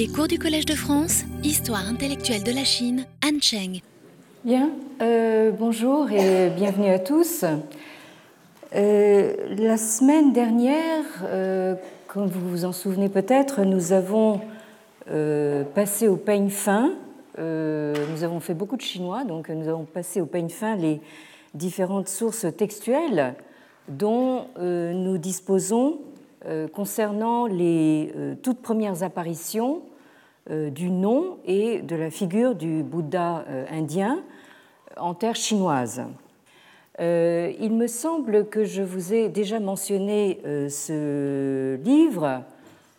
Les cours du Collège de France, Histoire intellectuelle de la Chine, Anne Cheng. Bien, euh, bonjour et bienvenue à tous. Euh, la semaine dernière, euh, comme vous vous en souvenez peut-être, nous avons passé au peigne fin. nous avons fait beaucoup de chinois, donc nous avons passé au peigne fin les différentes sources textuelles dont nous disposons euh, concernant les euh, toutes premières apparitions euh, du nom et de la figure du Bouddha indien en terre chinoise. Il me semble que je vous ai déjà mentionné ce livre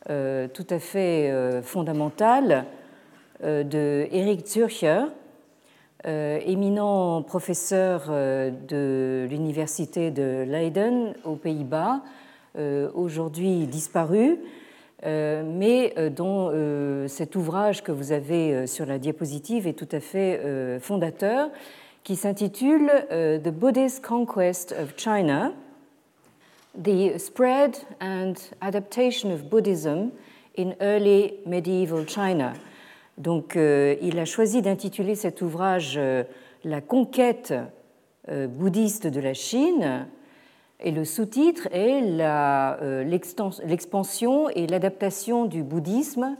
tout à fait fondamental de Eric Zürcher, éminent professeur de l'université de Leiden aux Pays-Bas, euh, aujourd'hui disparu, euh, mais euh, dont cet ouvrage que vous avez sur la diapositive est tout à fait fondateur, qui s'intitule The Buddhist Conquest of China, The Spread and Adaptation of Buddhism in Early Medieval China. Donc, il a choisi d'intituler cet ouvrage La conquête bouddhiste de la Chine, et le sous-titre est euh, l'expansion et l'adaptation du bouddhisme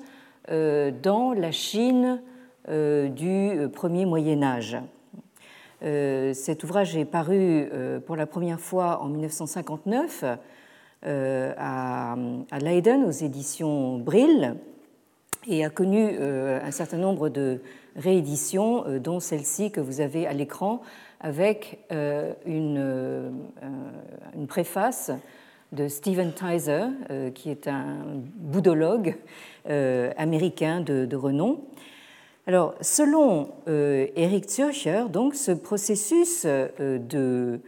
euh, dans la Chine euh, du premier Moyen Âge. Cet ouvrage est paru pour la première fois en 1959 à Leiden aux éditions Brill et a connu un certain nombre de rééditions, dont celle-ci que vous avez à l'écran avec euh, une, euh, une, préface de Stephen Tyser, euh, qui est un bouddhologue américain de, renom. Alors, selon Eric Zürcher, donc, ce processus de,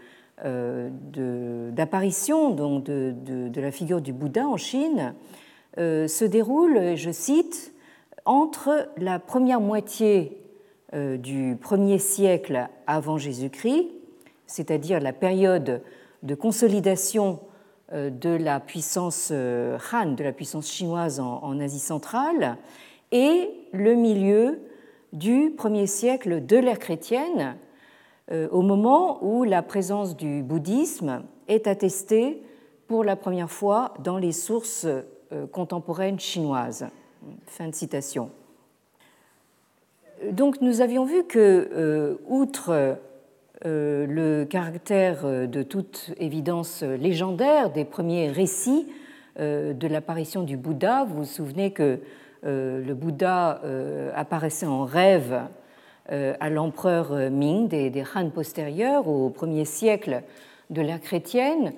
d'apparition de, de, la figure du Bouddha en Chine se déroule, je cite, entre la première moitié du 1er siècle avant Jésus-Christ, c'est-à-dire la période de consolidation euh, de la puissance euh, Han, de la puissance chinoise en Asie centrale, et le milieu du 1er siècle de l'ère chrétienne, au moment où la présence du bouddhisme est attestée pour la première fois dans les sources contemporaines chinoises. Fin de citation donc nous avions vu que, euh, outre euh, le caractère euh, de toute évidence légendaire des premiers récits de l'apparition du Bouddha, vous vous souvenez que le Bouddha apparaissait en rêve à l'empereur Ming des, des Han postérieurs au premier siècle de l'ère chrétienne,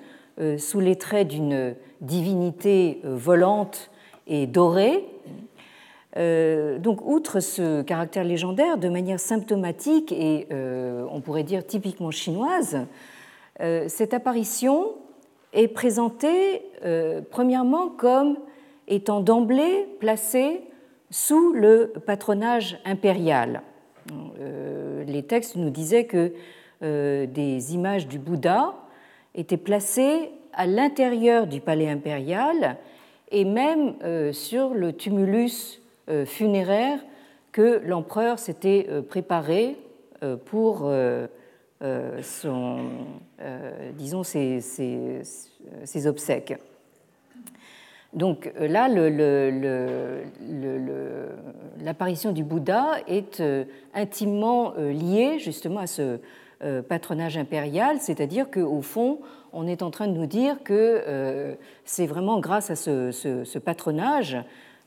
sous les traits d'une divinité volante et dorée, donc, outre ce caractère légendaire, de manière symptomatique et euh, on pourrait dire typiquement chinoise, euh, cette apparition est présentée premièrement comme étant d'emblée placée sous le patronage impérial. Les textes nous disaient que des images du Bouddha étaient placées à l'intérieur du palais impérial et même sur le tumulus euh, funéraire que l'empereur s'était euh, préparé euh, pour son, disons, ses, obsèques. Donc là, l'apparition du Bouddha est intimement liée justement à ce patronage impérial, c'est-à-dire qu'au fond, on est en train de nous dire que c'est vraiment grâce à ce patronage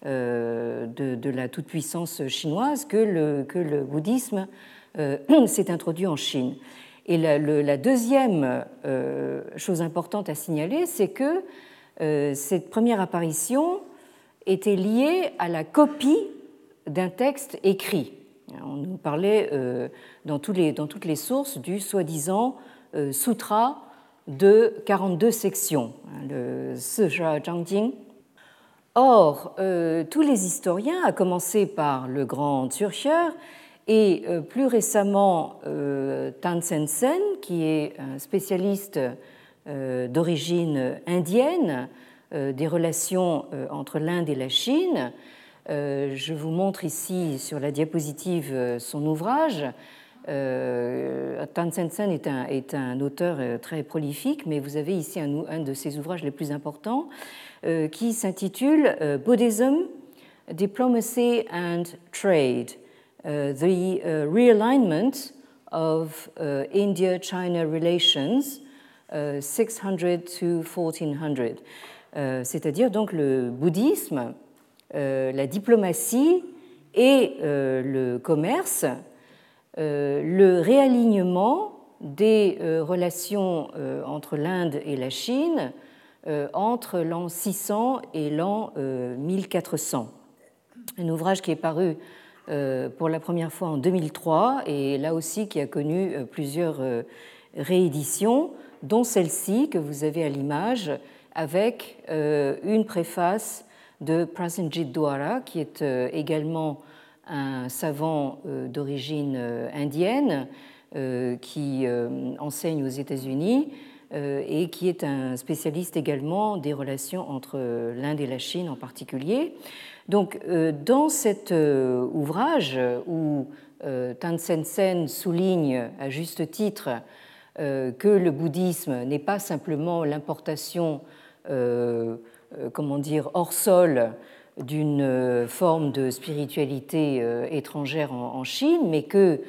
euh, de, la toute-puissance chinoise que le, bouddhisme euh, s'est introduit en Chine. Et la, deuxième euh, chose importante à signaler, c'est que cette première apparition était liée à la copie d'un texte écrit. On nous parlait dans, toutes les sources du soi-disant sutra de 42 sections, le Sija Zhangjing, Or, euh, tous les historiens, à commencer par le grand Zürcher et euh, plus récemment euh, Tan Sen Sen, qui est un spécialiste d'origine indienne des relations entre l'Inde et la Chine, je vous montre ici sur la diapositive son ouvrage. Tan Sen un, est un auteur très prolifique, mais vous avez ici un de ses ouvrages les plus importants qui s'intitule Buddhism, Diplomacy and Trade, The Realignment of India-China Relations 600 to 1400, euh, c'est-à-dire donc le bouddhisme, euh, la diplomatie et euh, le commerce, le réalignement des relations entre l'Inde et la Chine entre l'an 600 et l'an 1400. Un ouvrage qui est paru pour la première fois en 2003 et là aussi qui a connu plusieurs rééditions dont celle-ci que vous avez à l'image, avec euh, une préface de Prasenjit Dwara, qui est euh, également un savant euh, d'origine indienne qui enseigne aux États-Unis et qui est un spécialiste également des relations entre l'Inde et la Chine en particulier. Donc, dans cet ouvrage où Tan Sen Sen souligne à juste titre euh, que le bouddhisme n'est pas simplement l'importation, euh, euh, comment dire, hors sol d'une forme de spiritualité étrangère en Chine, mais que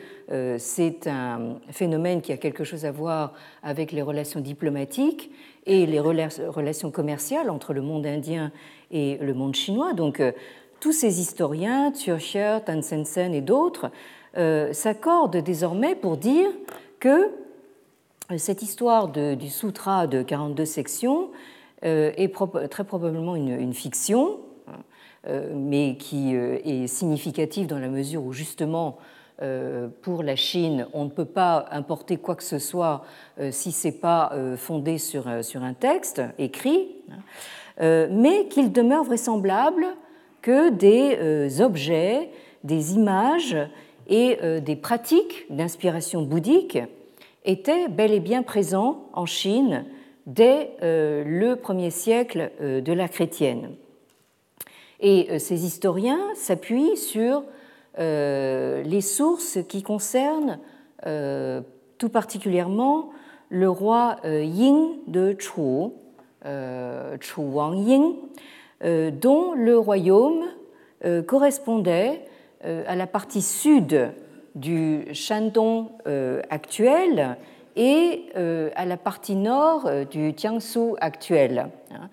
c'est un phénomène qui a quelque chose à voir avec les relations diplomatiques et les relations commerciales entre le monde indien et le monde chinois. Donc tous ces historiens, Tsurcher, Tan Sen et d'autres, s'accordent désormais pour dire que cette histoire du sutra de 42 sections euh, est très probablement une, fiction, euh, mais qui euh, est significative dans la mesure où justement pour la Chine, on ne peut pas importer quoi que ce soit si ce n'est pas fondé sur, un texte écrit, mais qu'il demeure vraisemblable que des objets, des images et des pratiques d'inspiration bouddhique était bel et bien présent en Chine dès euh, le premier siècle euh, de la chrétienne. Et euh, ces historiens s'appuient sur les sources qui concernent tout particulièrement le roi Ying de Chu, Chu Wang Ying, dont le royaume correspondait à la partie sud du Shandong euh, actuel et euh, à la partie nord euh, du Jiangsu actuel, hein,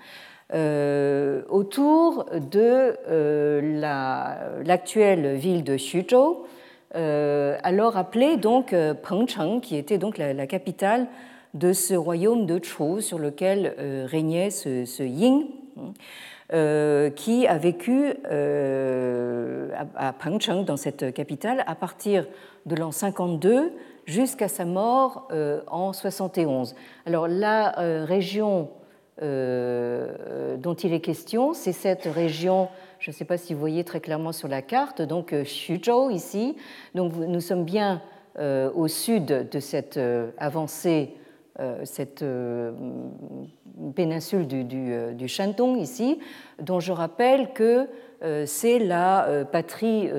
autour de l'actuelle ville de Xuzhou, alors appelée donc Pengcheng, qui était donc la, capitale de ce royaume de Chu sur lequel régnait ce, Ying. Euh, qui a vécu euh, à Pengcheng, dans cette capitale, à partir de l'an 52 jusqu'à sa mort euh, en 71. Alors la région dont il est question, c'est cette région, je ne sais pas si vous voyez très clairement sur la carte, donc Xuzhou ici. Donc nous sommes bien au sud de cette avancée euh, cette euh, péninsule du, euh, du, ici, dont je rappelle que c'est la patrie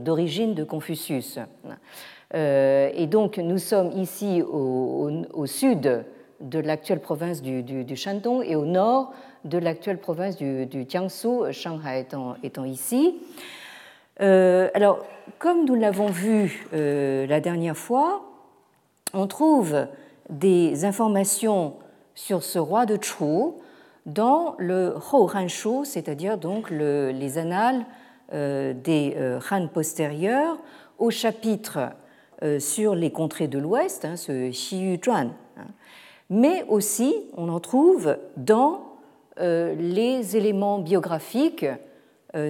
d'origine de Confucius. Et donc nous sommes ici au, sud de l'actuelle province du, Shandong et au nord de l'actuelle province du, Jiangsu, Shanghai étant, ici. alors, comme nous l'avons vu la dernière fois, on trouve des informations sur ce roi de Chu dans le Hou Han Shu, c'est-à-dire donc les annales euh, des euh, Han postérieurs, au chapitre euh, sur les contrées de l'Ouest, hein, ce Xiyu Zhuan. Hein. Mais aussi, on en trouve dans les éléments biographiques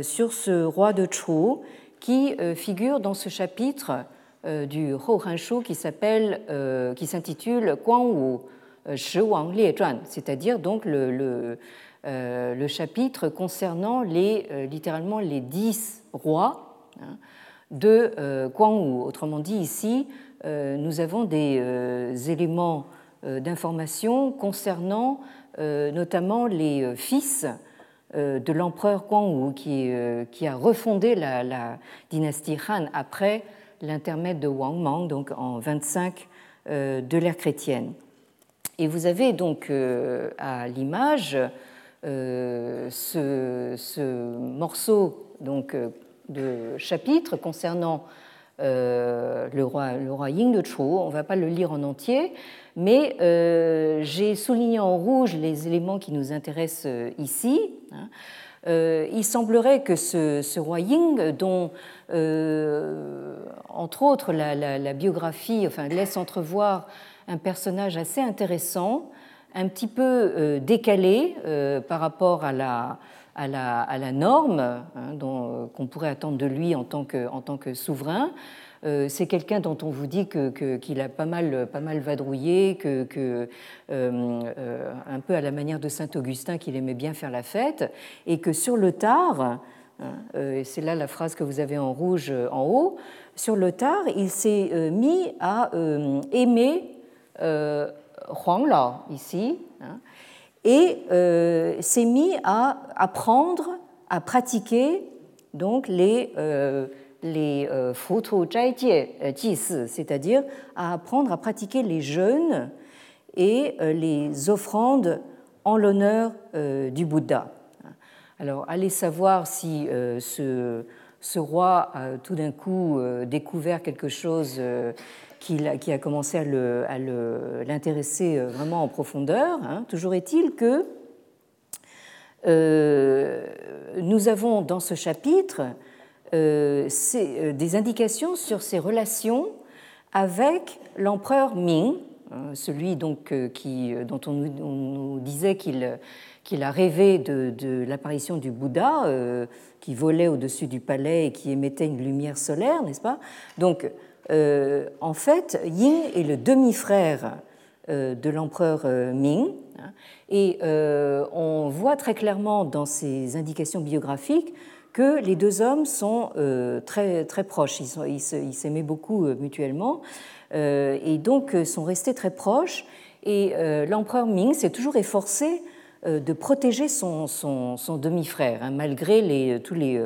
sur ce roi de Chu qui figure dans ce chapitre euh, du Hou qui s'appelle, euh, qui s'intitule Guangwu euh, Shi Wang Lie c'est-à-dire donc le, chapitre concernant les, littéralement les dix rois hein, de Guangwu. Autrement dit, ici, nous avons des éléments d'information concernant notamment les fils de l'empereur Guangwu qui, qui, a refondé la, dynastie Han après l'intermède de Wang Mang, donc en 25 de l'ère chrétienne. Et vous avez donc à l'image ce, ce, morceau donc, de chapitre concernant euh, le, roi, le roi Ying de Chu. On ne va pas le lire en entier, mais euh, j'ai souligné en rouge les éléments qui nous intéressent euh, ici. Hein. il semblerait que ce, roi Ying, dont entre autres la, biographie laisse entrevoir un personnage assez intéressant, un petit peu décalé par rapport à la, norme hein, euh, qu'on pourrait attendre de lui en tant que souverain. Euh, c'est quelqu'un dont on vous dit qu'il que, a pas mal, pas mal vadrouillé, que, que euh, un peu à la manière de Saint Augustin, qu'il aimait bien faire la fête, et que sur le tard, hein, c'est là la phrase que vous avez en rouge en haut, sur le tard, il s'est mis à aimer Huang Lao ici. Hein, et euh, s'est mis à apprendre, à pratiquer donc les, euh, les euh, c'est-à-dire à apprendre à pratiquer les jeûnes et les offrandes en l'honneur du Bouddha. Alors, allez savoir si ce, roi a tout d'un coup découvert quelque chose qui, a commencé à l'intéresser euh, vraiment en profondeur. Hein. Toujours est-il que euh, nous avons dans ce chapitre euh, des indications sur ses relations avec l'empereur Ming, hein, celui donc qui, dont on nous, disait qu'il a rêvé de, l'apparition du Bouddha, qui volait au-dessus du palais et qui émettait une lumière solaire, n'est-ce pas? Donc euh, en fait, Ying est le demi-frère euh, de l'empereur euh, Ming. Hein, et on voit très clairement dans ses indications biographiques que les deux hommes sont très, très proches. Ils s'aimaient beaucoup mutuellement et donc sont restés très proches. Et l'empereur Ming s'est toujours efforcé de protéger son, demi-frère, hein, malgré tous, les,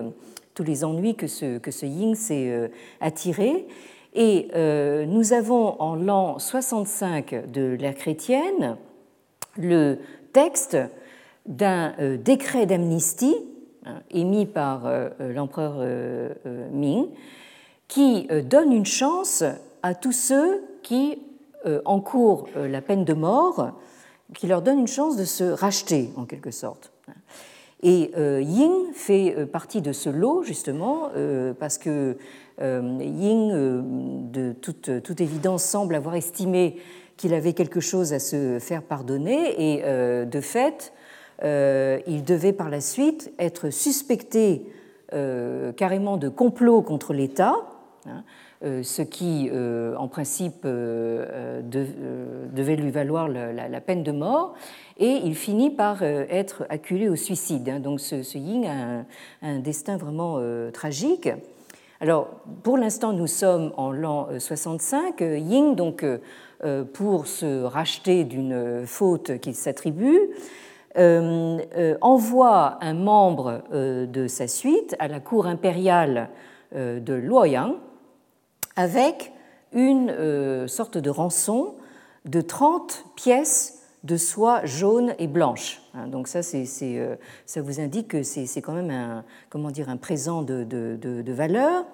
tous les ennuis que ce, que ce Ying s'est attiré. Et euh, nous avons en l'an 65 de l'ère chrétienne le texte d'un euh, décret d'amnistie émis par euh, l'empereur Ming qui donne une chance à tous ceux qui encourent la peine de mort, qui leur donne une chance de se racheter en quelque sorte. Et Ying fait partie de ce lot justement parce que euh, Ying, euh, de toute, toute, évidence, semble avoir estimé qu'il avait quelque chose à se faire pardonner et euh, de fait, il devait par la suite être suspecté carrément de complot contre l'État. Hein, ce qui, en principe, devait lui valoir la, peine de mort, et il finit par être acculé au suicide. Hein. Donc ce, Ying a un destin vraiment tragique. Alors, pour l'instant, nous sommes en l'an 65. Euh, Ying, donc, euh, euh, pour se racheter d'une faute qu'il s'attribue, envoie un membre de sa suite à la cour impériale de Luoyang avec une sorte de rançon de 30 pièces de soie jaune et blanche. Hein, donc ça, euh, ça vous indique que c'est, quand même un, comment dire, un présent de, de, valeur.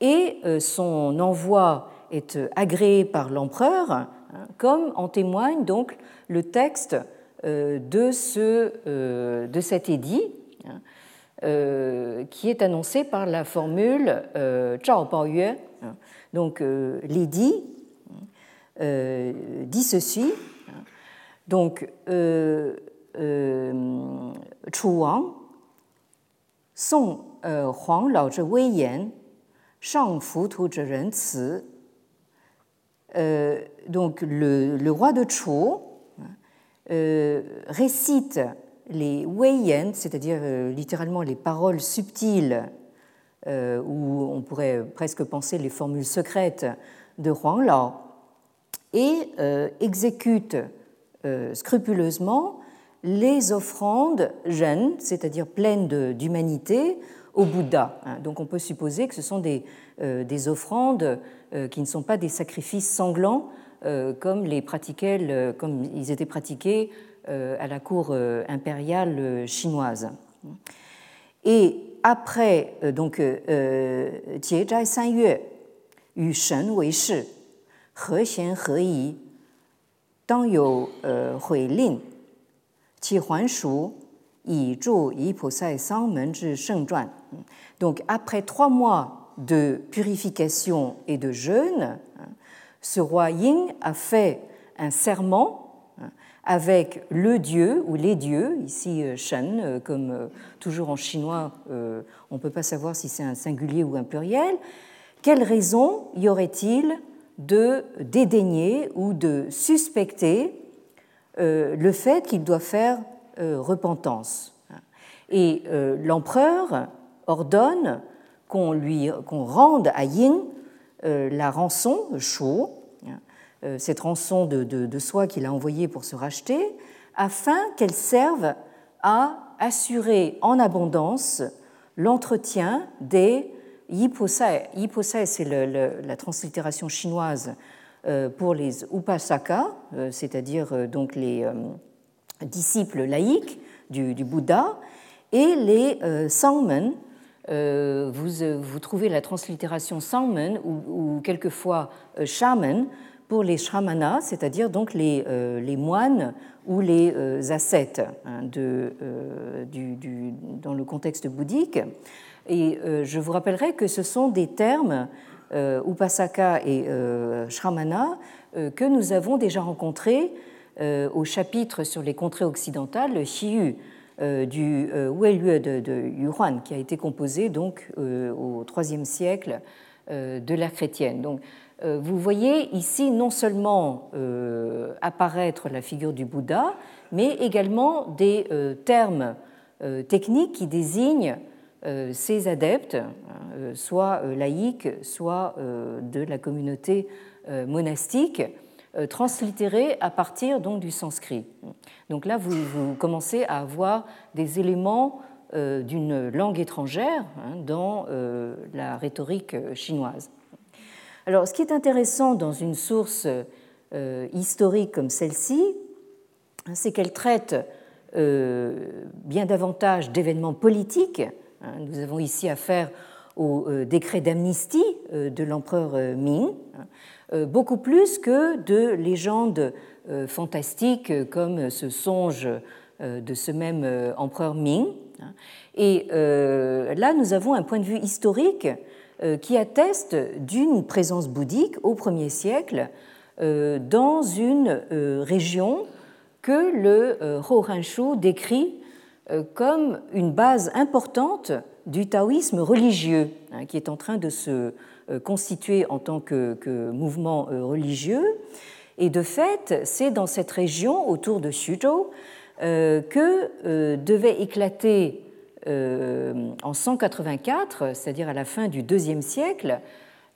Et euh, son envoi est agréé par l'empereur, hein, comme en témoigne donc le texte euh, de, ce, de cet édit, hein, qui est annoncé par la formule Zhao Baoyue. Donc l'édit dit ceci donc, euh, euh, Chu Wang, Song euh, Huang Lao zhe Wei Yan, Shang Fu Tu zhe Ren. Donc, le, le, roi de Chu euh, récite les Wei Yan, c'est-à-dire littéralement les paroles subtiles, où on pourrait presque penser les formules secrètes de Huang Lao, et exécute euh, scrupuleusement les offrandes jeunes, c'est-à-dire pleines d'humanité, au Bouddha. Hein. Donc on peut supposer que ce sont des offrandes qui ne sont pas des sacrifices sanglants comme, les pratiquaient, comme ils étaient pratiqués à la cour impériale chinoise. Et après, donc, Jie Zhai San Yue, Yu Shen Wei Shi, He Xian He Yi, Dang You Hui Lin, Qi Huan Shu, Yi Zhu Yi Po Sai Sang Men Zhi Sheng Zhuan. Donc, après trois mois de purification et de jeûne, ce roi Ying a fait un serment avec le dieu ou les dieux, ici euh, Shen, euh, comme euh, toujours en chinois, on ne peut pas savoir si c'est un singulier ou un pluriel. Quelle raison y aurait-il de dédaigner ou de suspecter le fait qu'il doit faire repentance? Et l'empereur ordonne qu'on rende à Ying la rançon, Shu, euh, cette rançon de, de, soi qu'il a envoyée pour se racheter, afin qu'elle serve à assurer en abondance l'entretien des Yiposai. Yiposai, c'est la translittération chinoise euh, pour les Upasaka, euh, c'est-à-dire donc les disciples laïcs du, Bouddha, et les Sangmen. Vous, vous, trouvez la translittération Sangmen ou, quelquefois Shaman pour les shramanas, c'est-à-dire donc les, euh, moines ou les euh, ascètes hein, euh, dans le contexte bouddhique. Et je vous rappellerai que ce sont des termes, upasaka et shramana, que nous avons déjà rencontrés au chapitre sur les contrées occidentales, le Xiyu du Weilue de, de Yuhuan, qui a été composé donc au IIIe siècle de l'ère chrétienne. Donc, euh, vous voyez ici non seulement euh, apparaître la figure du Bouddha, mais également des euh, termes techniques qui désignent ces adeptes, soit laïcs, soit de la communauté monastique, translittérés à partir donc du sanskrit. Donc là, vous, commencez à avoir des éléments d'une langue étrangère hein, dans la rhétorique chinoise. Alors, ce qui est intéressant dans une source euh, historique comme celle-ci, c'est qu'elle traite euh, bien davantage d'événements politiques. Hein. Nous avons ici affaire au euh, décret d'amnistie de l'empereur Ming, hein, beaucoup plus que de légendes fantastiques comme ce songe de ce même empereur Ming. Et là, nous avons un point de vue historique euh, qui atteste d'une présence bouddhique au Ier siècle euh, dans une euh, région que le Horanshu décrit comme une base importante du taoïsme religieux, hein, qui est en train de se constituer en tant que, mouvement religieux. Et de fait, c'est dans cette région, autour de Xuzhou, que devait éclater euh, en 184, c'est-à-dire à la fin du IIe siècle,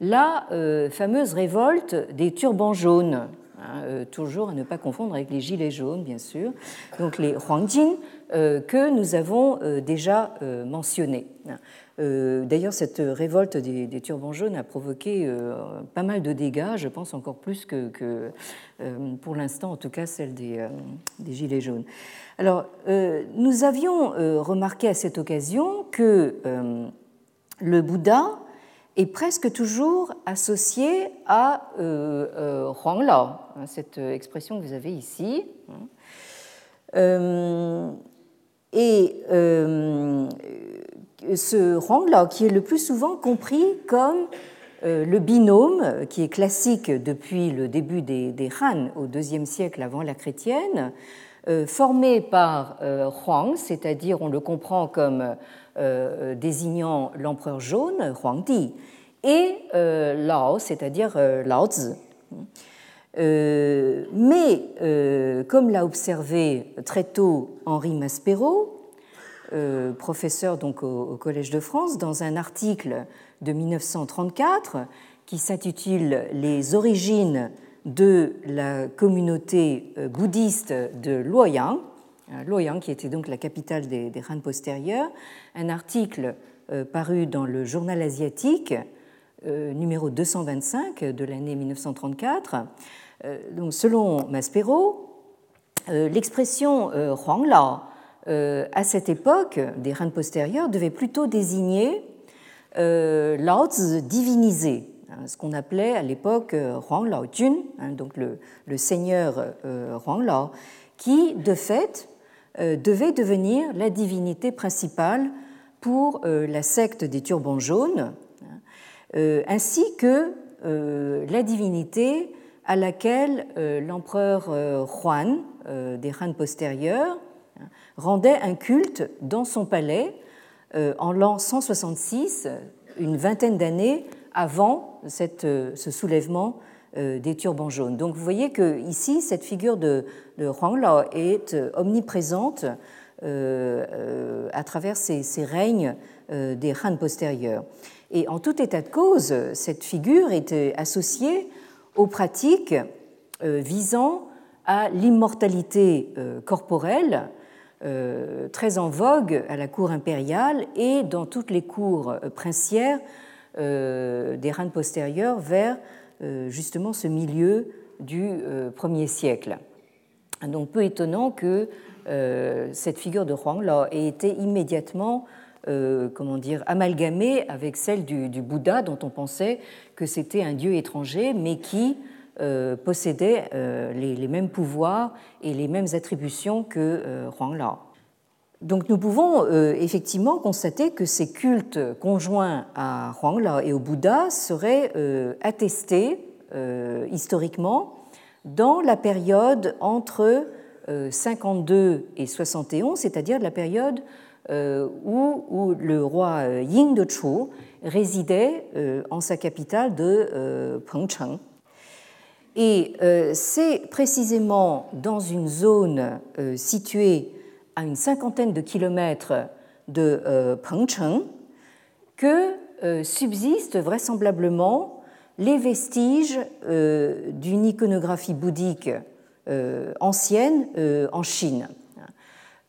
la euh, fameuse révolte des turbans jaunes, hein, euh, toujours à ne pas confondre avec les gilets jaunes, bien sûr, donc les Huangjin, que nous avons déjà mentionnés. D'ailleurs, cette révolte des, turbans jaunes a provoqué pas mal de dégâts, je pense encore plus que, pour l'instant, en tout cas, celle des gilets jaunes. Alors, euh, nous avions euh, remarqué à cette occasion que euh, le Bouddha est presque toujours associé à Huang Lao, hein, cette expression que vous avez ici. Et ce Huang Lao, qui est le plus souvent compris comme le binôme qui est classique depuis le début des, Han au IIe siècle avant la chrétienne, euh, formé par euh, Huang, c'est-à-dire on le comprend comme euh, désignant l'empereur jaune, Huangdi, et Lao, c'est-à-dire Lao Zi. mais, comme l'a observé très tôt Henri Maspero, professeur donc au, Collège de France, dans un article de 1934 qui s'intitule Les origines de la communauté euh, bouddhiste de Luoyang, Loyang, qui était donc la capitale des, Han postérieurs, un article paru dans le journal asiatique, numéro 225 de l'année 1934. Donc, selon Maspero, l'expression Huang Lao à cette époque des Han postérieurs devait plutôt désigner Lao divinisé, Hein, ce qu'on appelait à l'époque euh, Huang Lao Jun, hein, donc le, seigneur euh, Huang Lao, qui de fait euh, devait devenir la divinité principale pour la secte des turbans jaunes, ainsi que la divinité à laquelle l'empereur Huan des Han postérieurs rendait un culte dans son palais en l'an 166, une vingtaine d'années avant euh, ce soulèvement euh, des turbans jaunes. Donc vous voyez que ici cette figure de, de Huang Lao est euh, omniprésente à travers ces, règnes des Han postérieurs. Et en tout état de cause, cette figure est associée aux pratiques visant à l'immortalité corporelle, très en vogue à la cour impériale et dans toutes les cours princières euh, des Han postérieurs vers euh, justement ce milieu du euh, premier siècle. Donc peu étonnant que cette figure de Huang Lao ait été immédiatement comment dire, amalgamée avec celle du, Bouddha, dont on pensait que c'était un dieu étranger, mais qui possédait les, les, mêmes pouvoirs et les mêmes attributions que Huang Lao. Donc nous pouvons euh, effectivement constater que ces cultes conjoints à Huang et au Bouddha seraient euh, attestés euh, historiquement dans la période entre 52 et 71, c'est-à-dire la période où, le roi Ying de Chu résidait en sa capitale de Pengcheng. Et c'est précisément dans une zone située à une cinquantaine de kilomètres de euh, Pengcheng que euh, subsistent vraisemblablement les vestiges euh, d'une iconographie bouddhique ancienne en Chine.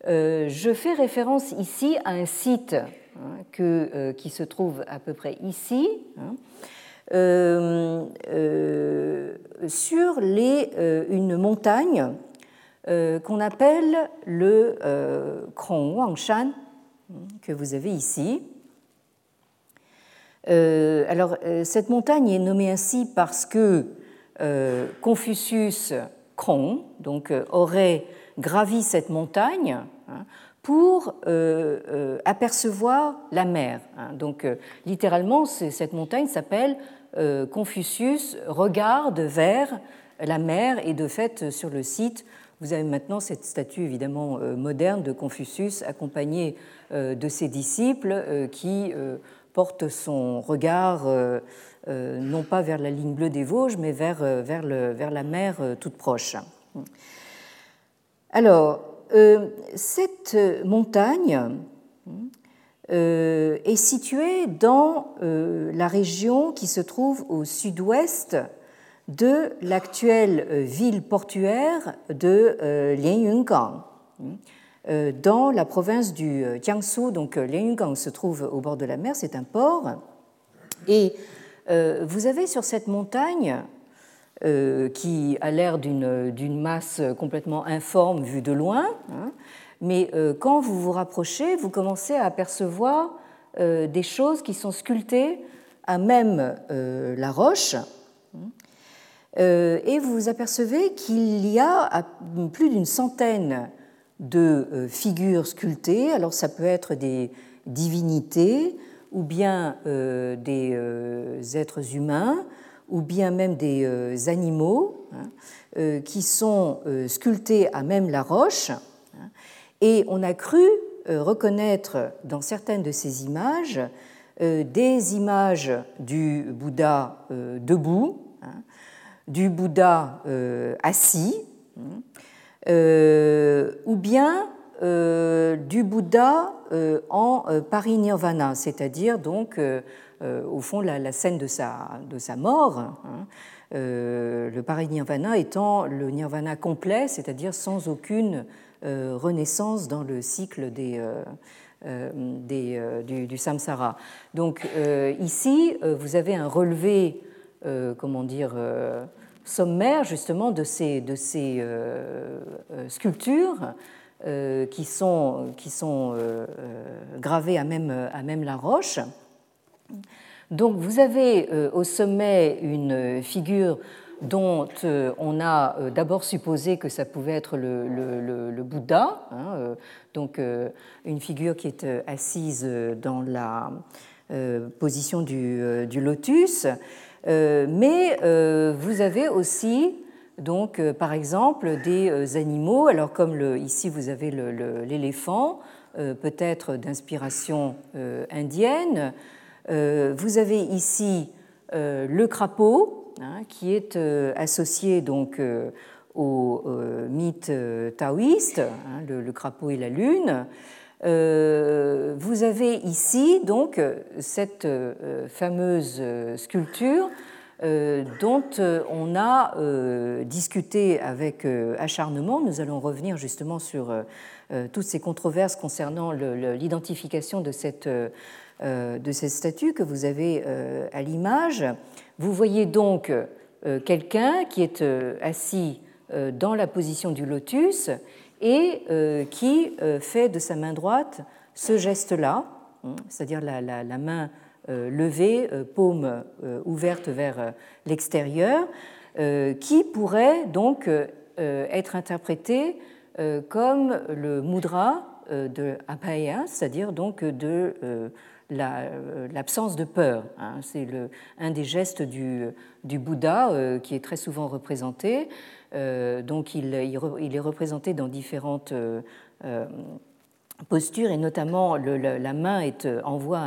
Je fais référence ici à un site hein, que, qui se trouve à peu près ici, hein, sur les, une montagne euh, qu'on appelle le euh, Krong Wangshan, que vous avez ici. Euh, alors, cette montagne est nommée ainsi parce que Confucius Krong donc, aurait gravi cette montagne hein, pour apercevoir la mer. Hein. Donc, littéralement, cette montagne s'appelle Confucius regarde vers la mer et de fait, sur le site, vous avez maintenant cette statue évidemment euh, moderne de Confucius accompagné euh, de ses disciples euh, qui portent son regard non pas vers la ligne bleue des Vosges, mais vers la mer toute proche. Alors, cette montagne est située dans la région qui se trouve au sud-ouest de l'actuelle euh, ville portuaire de euh, Lianyungang euh, dans la province du Jiangsu. Donc Lianyungang se trouve au bord de la mer, c'est un port. Et vous avez sur cette montagne, qui a l'air d'une masse complètement informe vue de loin, hein, mais quand vous vous rapprochez, vous commencez à apercevoir des choses qui sont sculptées à même la roche. Euh, et vous vous apercevez qu'il y a plus d'une centaine de euh, figures sculptées. Alors ça peut être des divinités ou bien euh, des êtres humains ou bien même des animaux hein, qui sont sculptés à même la roche. Hein. Et on a cru reconnaître dans certaines de ces images des images du Bouddha debout, du Bouddha euh, assis, euh, ou bien euh, du Bouddha en parinirvana, c'est-à-dire donc au fond la, scène de sa, de sa mort. Hein, le parinirvana étant le nirvana complet, c'est-à-dire sans aucune renaissance dans le cycle des, des, du, samsara. Donc ici, vous avez un relevé, comment dire, sommaire justement de ces, de ces sculptures qui sont, qui sont gravées à même, à même la roche. Donc vous avez euh, au sommet une figure dont euh, on a euh, d'abord supposé que ça pouvait être le, Bouddha, hein, donc une figure qui est assise dans la position du, lotus, mais vous avez aussi donc par exemple des animaux, alors comme ici vous avez l'éléphant, peut-être d'inspiration indienne, euh, vous avez ici euh, le crapaud, hein, qui est euh, associé donc au mythe taoïste, hein, le, crapaud et la lune. vous avez ici donc cette fameuse sculpture dont on a discuté avec acharnement. Nous allons revenir justement sur toutes ces controverses concernant l'identification de cette euh, de cette statue que vous avez euh, à l'image. Vous voyez donc euh, quelqu'un qui est assis dans la position du lotus et qui fait de sa main droite ce geste-là, hein, c'est-à-dire la, main levée, paume ouverte vers l'extérieur, qui pourrait donc être interprété comme le mudra de Abhaya, c'est-à-dire donc de euh, l'absence de peur. Hein. C'est un des gestes du, Bouddha euh, qui est très souvent représenté. Euh, donc il, est représenté dans différentes postures et notamment la main est, envoie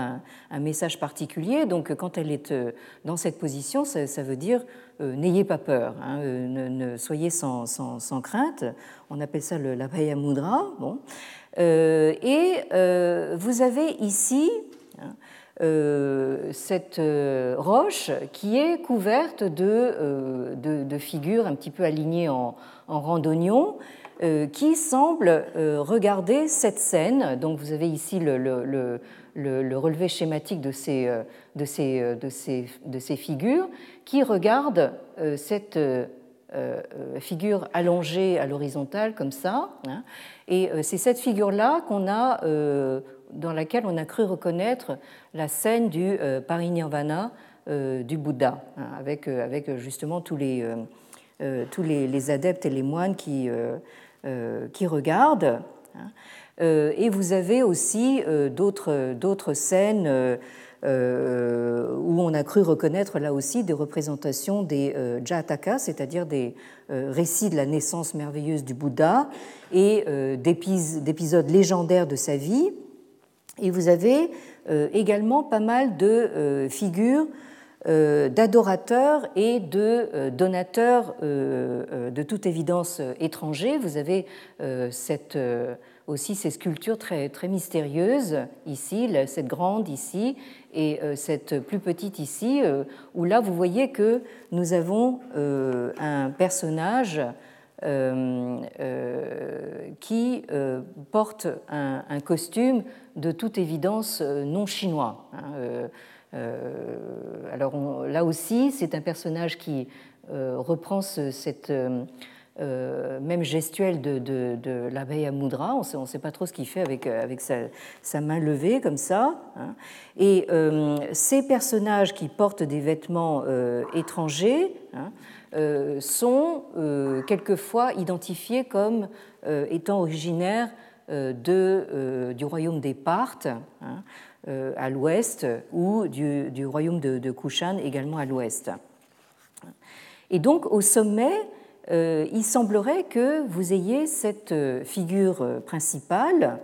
un, message particulier. Donc quand elle est dans cette position, ça, veut dire n'ayez pas peur, hein, ne, soyez sans, crainte. On appelle ça le, la Mudra. Bon. et vous avez ici euh, cette euh, roche qui est couverte de, euh, de, figures un petit peu alignées en, en randonnion qui semblent regarder cette scène. Donc vous avez ici le, le, le, relevé schématique de ces, de, ces, de, ces, de ces figures qui regardent cette figure allongée à l'horizontale comme ça. Hein. Et c'est cette figure-là qu'on a dans laquelle on a cru reconnaître la scène du euh, Parinirvana euh, du Bouddha, hein, avec, euh, avec justement tous les, tous les, adeptes et les moines qui, qui regardent. Hein. Et vous avez aussi d'autres scènes où on a cru reconnaître là aussi des représentations des Jataka, c'est-à-dire des récits de la naissance merveilleuse du Bouddha et d'épisodes légendaires de sa vie. Et vous avez euh, également pas mal de euh, figures euh, d'adorateurs et de donateurs de toute évidence étrangers. Vous avez aussi ces sculptures très, mystérieuses ici, cette grande ici et cette plus petite ici, où là vous voyez que nous avons un personnage qui porte un costume de toute évidence euh, non chinois. Hein, euh, euh, alors là aussi, c'est un personnage qui reprend cette même gestuelle de, l'abeille à Moudra. On ne sait pas trop ce qu'il fait avec, sa, main levée comme ça. Hein. Et ces personnages qui portent des vêtements étrangers hein, sont quelquefois identifiés comme étant originaires euh, euh, du royaume des Parthes hein, euh, à l'ouest ou du, royaume de, Kushan également à l'ouest. Et donc au sommet, il semblerait que vous ayez cette figure principale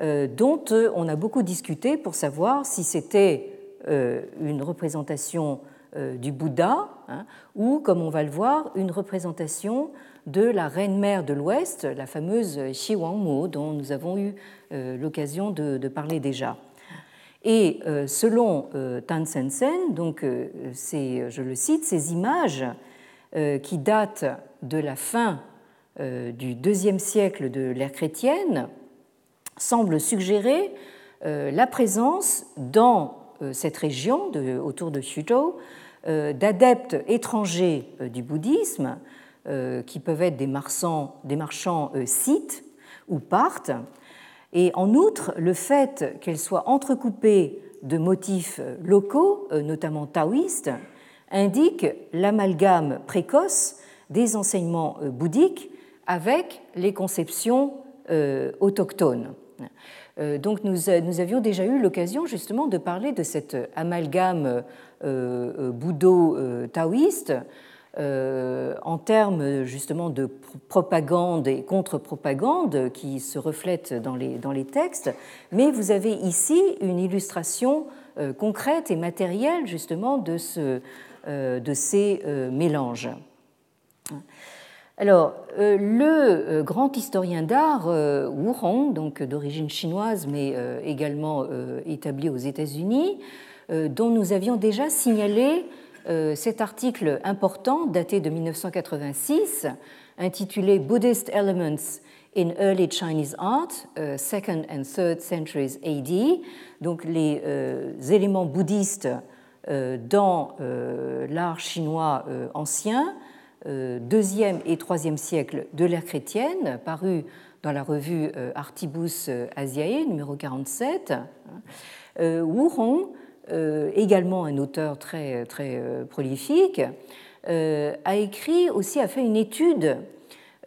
hein, dont on a beaucoup discuté pour savoir si c'était une représentation du Bouddha hein, ou, comme on va le voir, une représentation de la reine-mère de l'Ouest, la fameuse Xi Wangmo, dont nous avons eu euh, l'occasion de, parler déjà. Et euh, selon euh, Tan Sen-sen, donc je le cite, ces images qui datent de la fin du deuxième siècle de l'ère chrétienne semble suggérer la présence dans cette région autour de Xuzhou d'adeptes étrangers du bouddhisme qui peuvent être des marchands, des marchands ou parthes. Et en outre, le fait qu'elles soient entrecoupées de motifs locaux, notamment taoïstes, indique l'amalgame précoce des enseignements euh, bouddhiques avec les conceptions euh, autochtones. Euh, donc nous, avions déjà eu l'occasion justement de parler de cet amalgame bouddho-taoïste en termes justement de propagande et contre-propagande qui se reflètent dans les, dans les textes, mais vous avez ici une illustration concrète et matérielle justement de ce, euh, de ces euh, mélanges. Alors, euh, le grand historien d'art Wu Hong, donc d'origine chinoise mais également établi aux États-Unis, dont nous avions déjà signalé cet article important daté de 1986 intitulé Buddhist Elements in Early Chinese Art, Second and Third Centuries AD, donc les éléments bouddhistes euh, dans euh, l'art chinois euh, ancien, deuxième et troisième siècle de l'ère chrétienne, paru dans la revue Artibus Asiae, numéro 47. Wu Hong, également un auteur très, très prolifique, a écrit aussi, a fait une étude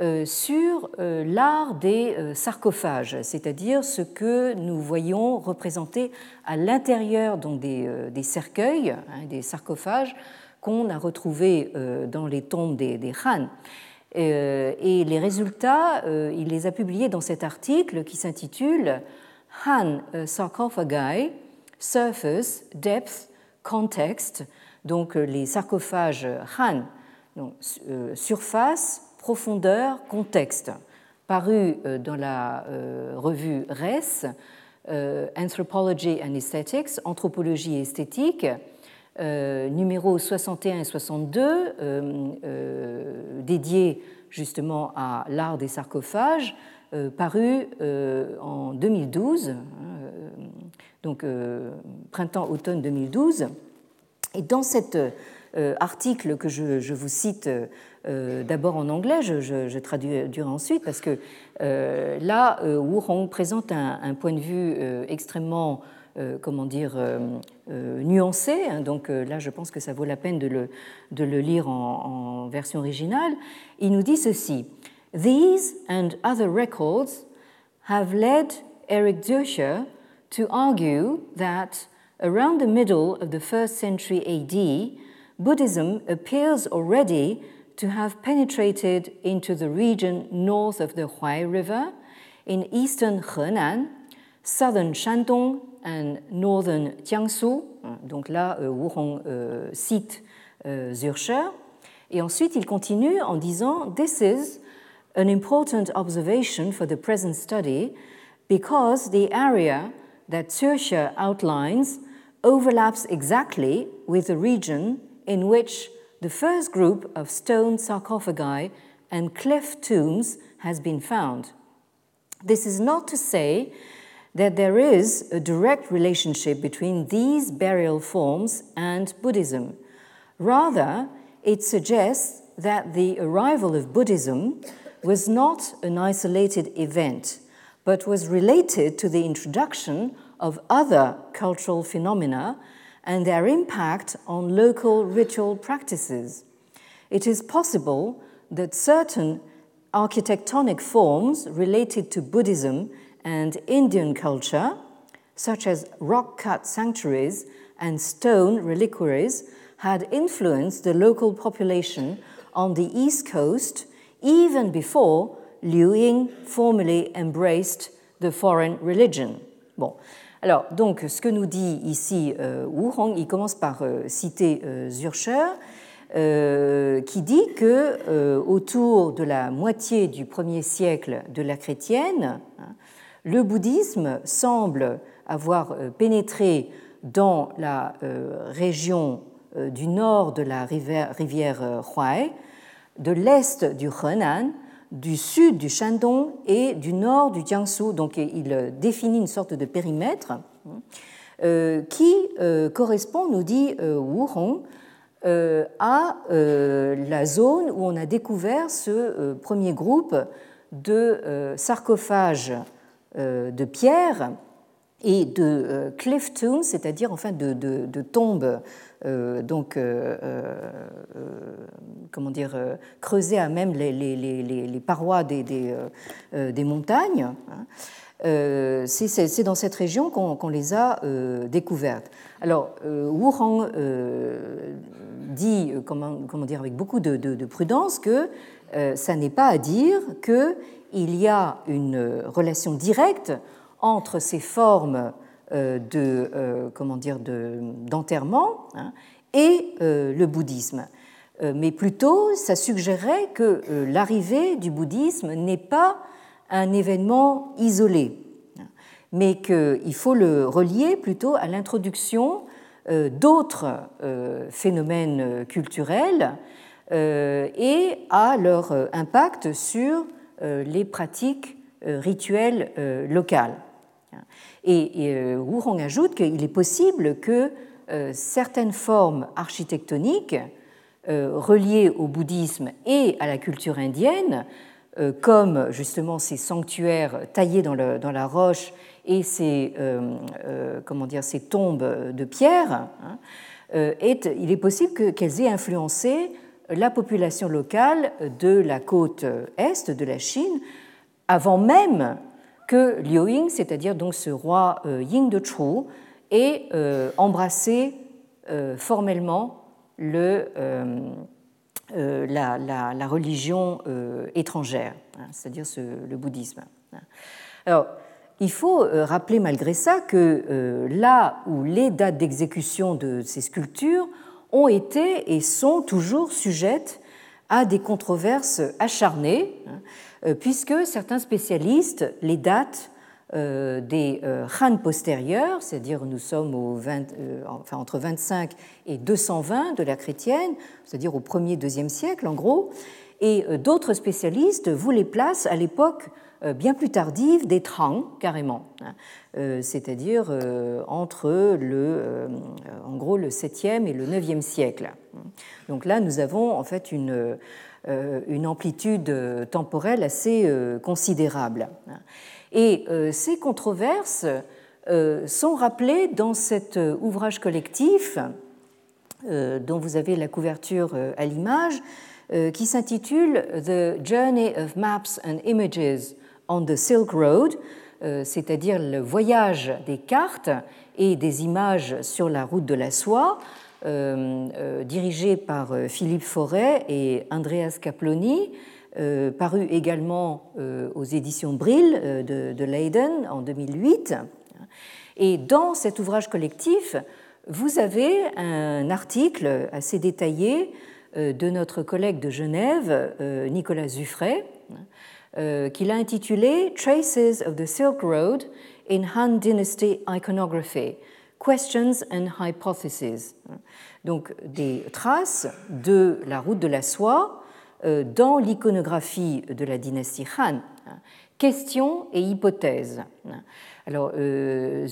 euh, sur euh, l'art des euh, sarcophages, c'est-à-dire ce que nous voyons représenter à l'intérieur des, cercueils, hein, des sarcophages qu'on a retrouvés dans les tombes des, des Han. Et les résultats, il les a publiés dans cet article qui s'intitule Han Sarcophagi, Surface, Depth, Context, donc les sarcophages Han, donc, surface, profondeur, contexte, paru euh, dans la euh, revue RES, euh, Anthropology and Aesthetics, Anthropologie et esthétique, numéro 61 et 62, dédié justement à l'art des sarcophages, paru en 2012, hein, donc printemps-automne 2012. Et dans cet article que je vous cite euh, d'abord en anglais, je, je, traduirai ensuite, parce que euh, là, euh, Wu Hong présente un, point de vue extrêmement, comment dire, nuancé. Hein. donc là, je pense que ça vaut la peine de le, de le lire en, en version originale. Il nous dit ceci. These and other records have led Eric Dürcher to argue that around the middle of the first century AD, Buddhism appears already to have penetrated into the region north of the Huai River in eastern Henan, southern Shandong and northern Jiangsu. Donc là, euh, Wu Hong euh, cite euh, Zürcher. Et ensuite, il continue en disant This is an important observation for the present study because the area that Zürcher outlines overlaps exactly with the region in which the first group of stone sarcophagi and cleft tombs has been found. This is not to say that there is a direct relationship between these burial forms and Buddhism. Rather, it suggests that the arrival of Buddhism was not an isolated event, but was related to the introduction of other cultural phenomena and their impact on local ritual practices. It is possible that certain architectonic forms related to Buddhism and Indian culture, such as rock cut sanctuaries and stone reliquaries, had influenced the local population on the East Coast even before Liu Ying formally embraced the foreign religion. Bon, Alors, donc, ce que nous dit ici euh, Wu Hong, il commence par euh, citer euh, Zürcher, qui dit que autour de la moitié du premier siècle de la chrétienne, hein, le bouddhisme semble avoir pénétré dans la région du nord de la rivière, rivière Huai, de l'est du Henan, du sud du Shandong et du nord du Jiangsu. Donc il définit une sorte de périmètre qui correspond, nous dit Wu Hong, à la zone où on a découvert ce premier groupe de sarcophages de pierre et de euh, cliff tombs, c'est-à-dire enfin de, tombes euh, donc euh, comment dire creusées à même les, parois des, montagnes. Hein. C'est dans cette région qu'on les a découvertes. Alors, Wu Hong dit, comment, dire, avec beaucoup de, de prudence, que ça n'est pas à dire qu'il y a une relation directe entre ces formes euh, de euh, comment dire d'enterrement hein, et euh, le bouddhisme. Mais plutôt, ça suggérerait que l'arrivée du bouddhisme n'est pas un événement isolé, mais qu'il faut le relier plutôt à l'introduction d'autres phénomènes culturels et à leur impact sur les pratiques rituelles locales. Et, euh, Wu Hong ajoute qu'il est possible que euh, certaines formes architectoniques euh, reliées au bouddhisme et à la culture indienne, comme justement ces sanctuaires taillés dans, la roche et ces, comment dire, ces tombes de pierre, hein, il est possible qu'elles aient influencé la population locale de la côte est de la Chine avant même que Liu Ying, c'est-à-dire donc ce roi euh, Ying de Chu, ait euh, embrassé euh, formellement le, la, religion étrangère, hein, c'est-à-dire le bouddhisme. Alors, il faut rappeler malgré ça que là où les dates d'exécution de ces sculptures ont été et sont toujours sujettes à des controverses acharnées, hein, puisque certains spécialistes les datent euh, des euh, Han postérieurs, c'est-à-dire nous sommes au 20, enfin, entre 25 et 220 de la chrétienne, c'est-à-dire au 1er, 2e siècle en gros, et d'autres spécialistes vous les placent à l'époque bien plus tardive des Trang, carrément, hein, c'est-à-dire entre le, en gros le 7e et le 9e siècle. Donc là, nous avons en fait une euh, amplitude euh, temporelle assez euh, considérable. Et ces controverses sont rappelées dans cet ouvrage collectif dont vous avez la couverture à l'image, qui s'intitule The Journey of Maps and Images on the Silk Road, c'est-à-dire le voyage des cartes et des images sur la route de la soie, euh, euh, dirigé par euh, Philippe Forêt et Andreas Caploni, paru également aux éditions Brill de, Leiden en 2008. Et dans cet ouvrage collectif, vous avez un article assez détaillé de notre collègue de Genève, Nicolas Zuffray, qu'il a intitulé Traces of the Silk Road in Han Dynasty Iconography Questions and Hypotheses. Donc des traces de la route de la soie euh, dans l'iconographie de la dynastie Han. Questions et hypothèses. Alors, euh,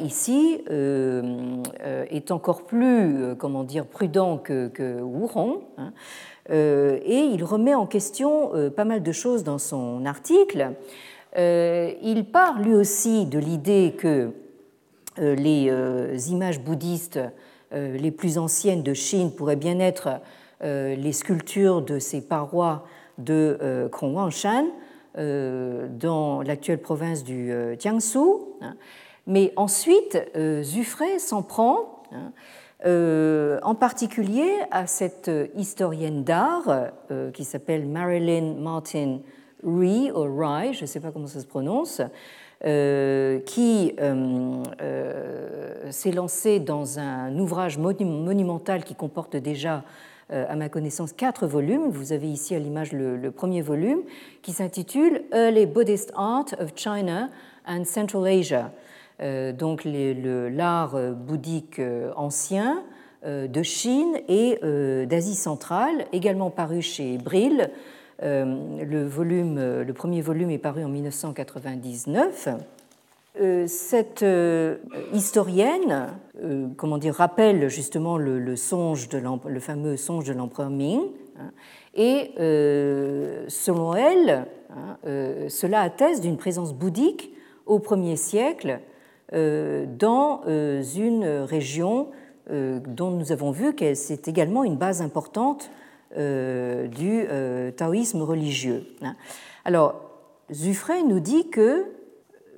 ici, euh, euh, est encore plus, comment dire, prudent que, que hein, et il remet en question pas mal de choses dans son article. il part lui aussi de l'idée que euh, les euh, images bouddhistes euh, les plus anciennes de Chine pourraient bien être les sculptures de ces parois de Krongwangshan dans l'actuelle province du Jiangsu. Hein. Mais ensuite, Zufrey s'en prend hein, en particulier à cette historienne d'art qui s'appelle Marilyn Martin Ree, ou Rai, je ne sais pas comment ça se prononce, euh, qui euh, euh, s'est lancé dans un ouvrage monumental qui comporte déjà, à ma connaissance, quatre volumes. Vous avez ici à l'image le, premier volume, qui s'intitule Early Buddhist Art of China and Central Asia. Donc l'art bouddhique ancien de Chine et d'Asie centrale, également paru chez Brill le, volume, le premier volume est paru en 1999. Cette historienne, comment dire, rappelle justement le, songe de fameux songe de l'empereur Ming, hein, et selon elle, hein, cela atteste d'une présence bouddhique au 1er siècle dans une région euh, dont nous avons vu que c'est également une base importante euh, du euh, taoïsme religieux. Hein. Alors, Zuffray nous dit que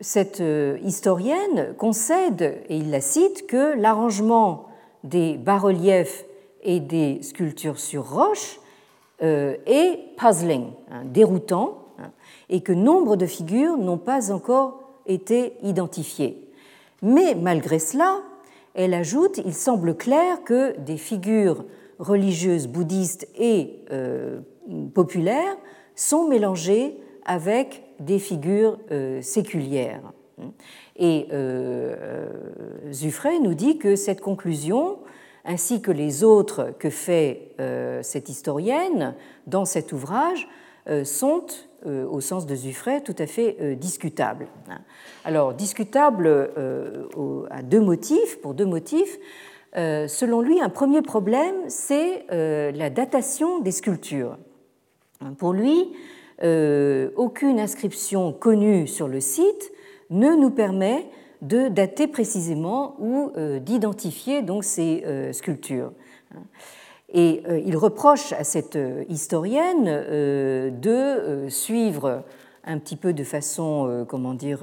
cette historienne concède, et il la cite, que l'arrangement des bas-reliefs et des sculptures sur roche est puzzling, hein, déroutant, hein, et que nombre de figures n'ont pas encore été identifiées. Mais malgré cela, elle ajoute Il semble clair que des figures religieuses bouddhistes et euh, populaires sont mélangées avec des figures euh, séculières. Et euh, nous dit que cette conclusion, ainsi que les autres que fait euh, cette historienne dans cet ouvrage, sont euh, au sens de Zuffray, tout à fait euh, discutable. Alors, discutable euh, à deux motifs, pour deux motifs. Selon lui, un premier problème, c'est la datation des sculptures. Pour lui, aucune inscription connue sur le site ne nous permet de dater précisément ou d'identifier donc ces sculptures. Et euh, il reproche à cette euh, historienne euh, de suivre un petit peu de façon, comment dire,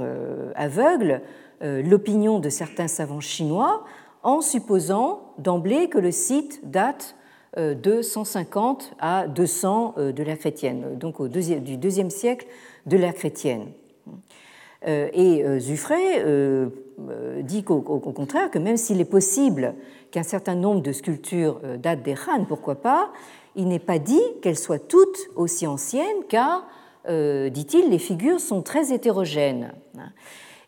aveugle l'opinion de certains savants chinois en supposant d'emblée que le site date de 150 à 200 de l'ère chrétienne, donc au du deuxième siècle de l'ère chrétienne. Et Zuffray dit qu'au contraire, que même s'il est possible qu'un certain nombre de sculptures euh, datent des Han, pourquoi pas, il n'est pas dit qu'elles soient toutes aussi anciennes car, euh, dit-il, les figures sont très hétérogènes.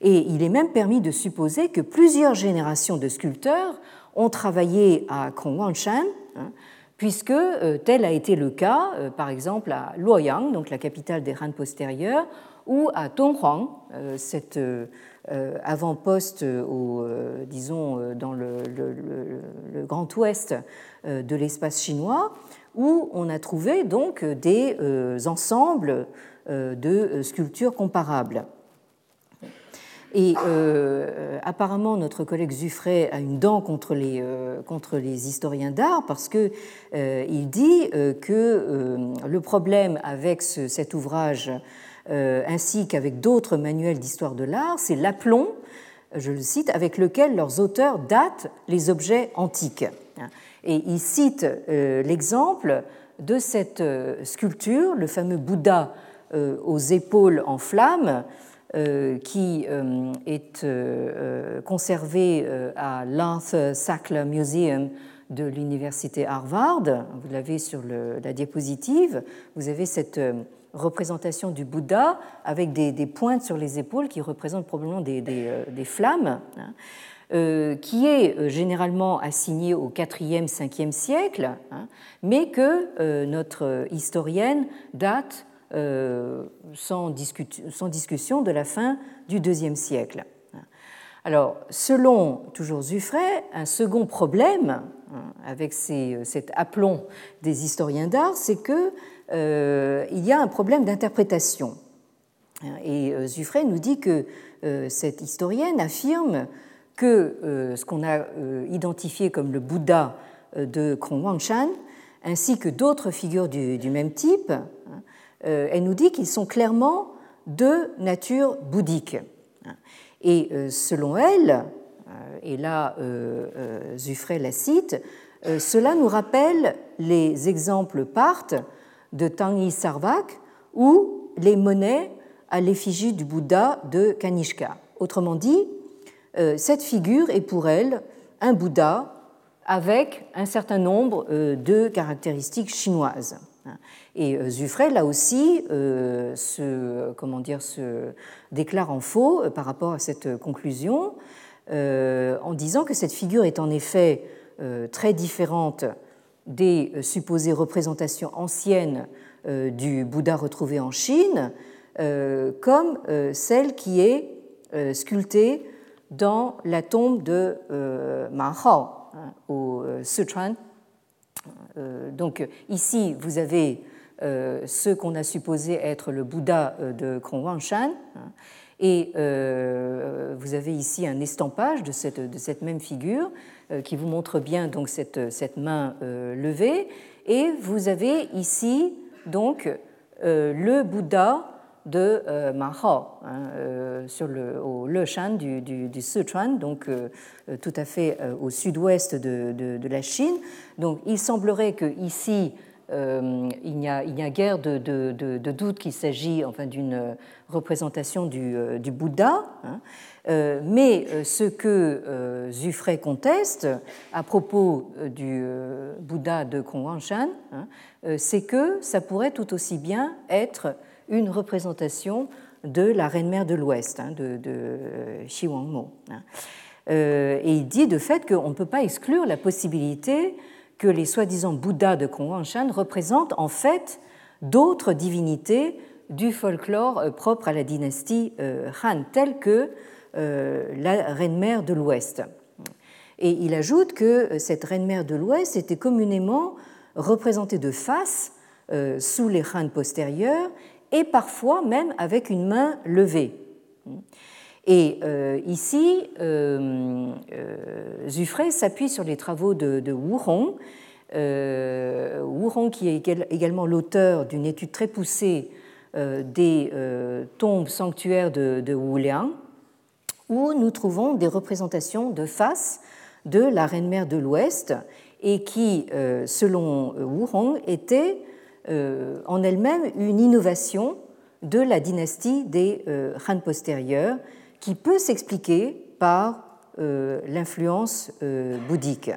Et il est même permis de supposer que plusieurs générations de sculpteurs ont travaillé à Krongwangshan, hein, puisque euh, tel a été le cas, par exemple, à Luoyang, donc la capitale des Han postérieurs, ou à Tonghuang, euh, avant-poste au, euh, disons, euh, dans le, Grand Ouest de l'espace chinois, où on a trouvé donc des ensembles de sculptures comparables. Et apparemment, notre collègue Zuffray a une dent contre les, historiens d'art parce qu'il il dit que le problème avec cet ouvrage euh, ainsi qu'avec d'autres manuels d'histoire de l'art, c'est l'aplomb, je le cite, avec lequel leurs auteurs datent les objets antiques. Et il cite euh, l'exemple de cette euh, sculpture, le fameux Bouddha aux épaules en flammes, qui est conservé à l'Arthur Sackler Museum de l'université Harvard. Vous l'avez sur la diapositive. Vous avez cette représentation du Bouddha avec des, pointes sur les épaules qui représentent probablement des, euh, flammes, hein, euh, qui est euh, généralement assigné au 4e, 5e siècle, hein, mais que notre historienne date sans, discussion de la fin du 2e siècle. Alors, selon toujours Zuffray, un second problème hein, avec cet aplomb des historiens d'art, c'est que il y a un problème d'interprétation. Et euh, Zuffray nous dit que euh, cette historienne affirme que ce qu'on a identifié comme le Bouddha de Krongwangshan, ainsi que d'autres figures du, même type, elle nous dit qu'ils sont clairement de nature bouddhique. Et selon elle, et là Zuffray la cite, cela nous rappelle les exemples partent de Tangi Sarvak ou les monnaies à l'effigie du Bouddha de Kanishka. Autrement dit, euh, cette figure est pour elle un Bouddha avec un certain nombre euh, de caractéristiques chinoises. Et euh, Zuffray, là aussi, se, comment dire, se déclare en faux par rapport à cette conclusion, en disant que cette figure est en effet très différente des supposées représentations anciennes du Bouddha retrouvé en Chine, comme celle qui est sculptée dans la tombe de Ma Hao hein, au Sichuan. Donc ici, vous avez ce qu'on a supposé être le Bouddha de Krongwangshan. Hein, et euh, vous avez ici un estampage de cette, de cette même figure euh, qui vous montre bien donc cette, cette main euh, levée. Et vous avez ici donc le Bouddha de Mahao hein, sur le, au Leshan du, du, Sichuan, donc tout à fait au sud-ouest de, de, de, la Chine. Donc il semblerait que ici euh, il n'y a, guère de, doute qu'il s'agit enfin, d'une représentation du, euh, Bouddha, hein. euh, mais ce que Zufrey conteste à propos du Bouddha de Kongwanshan, hein, c'est que ça pourrait tout aussi bien être une représentation de la reine-mère de l'Ouest, hein, de, de Xi Wangmo. et il dit de fait qu'on ne peut pas exclure la possibilité que les soi-disant Bouddhas de Kongwanshan représentent en fait d'autres divinités du folklore euh, propre à la dynastie euh, Han, telles que euh, la reine-mère de l'Ouest. Et il ajoute que cette reine-mère de l'Ouest était communément représentée de face sous les Han postérieurs et parfois même avec une main levée. Et euh, ici, euh, euh s'appuie sur les travaux de, de Wu Hong, euh, qui est également l'auteur d'une étude très poussée des tombes sanctuaires de, de Wuliang, où nous trouvons des représentations de face de la reine-mère de l'Ouest et qui, selon Wu Hong, était en elle-même une innovation de la dynastie des Han postérieurs qui peut s'expliquer par euh, l'influence euh, bouddhique.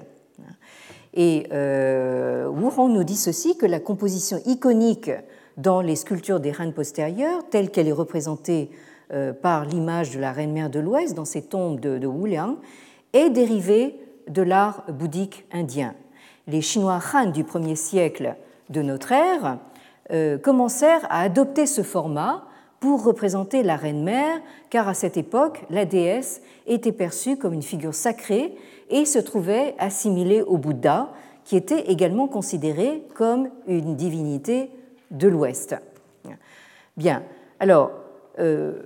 Et euh, Hong nous dit ceci que la composition iconique dans les sculptures des Han postérieures, telle qu'elle est représentée euh, par l'image de la reine-mère de l'Ouest dans ces tombes de, de Wuliang, est dérivée de l'art bouddhique indien. Les Chinois Han du 1er siècle de notre ère commencèrent à adopter ce format pour représenter la reine-mère, car à cette époque, la déesse était perçue comme une figure sacrée et se trouvait assimilée au Bouddha, qui était également considéré comme une divinité de l'Ouest. Bien, alors, euh,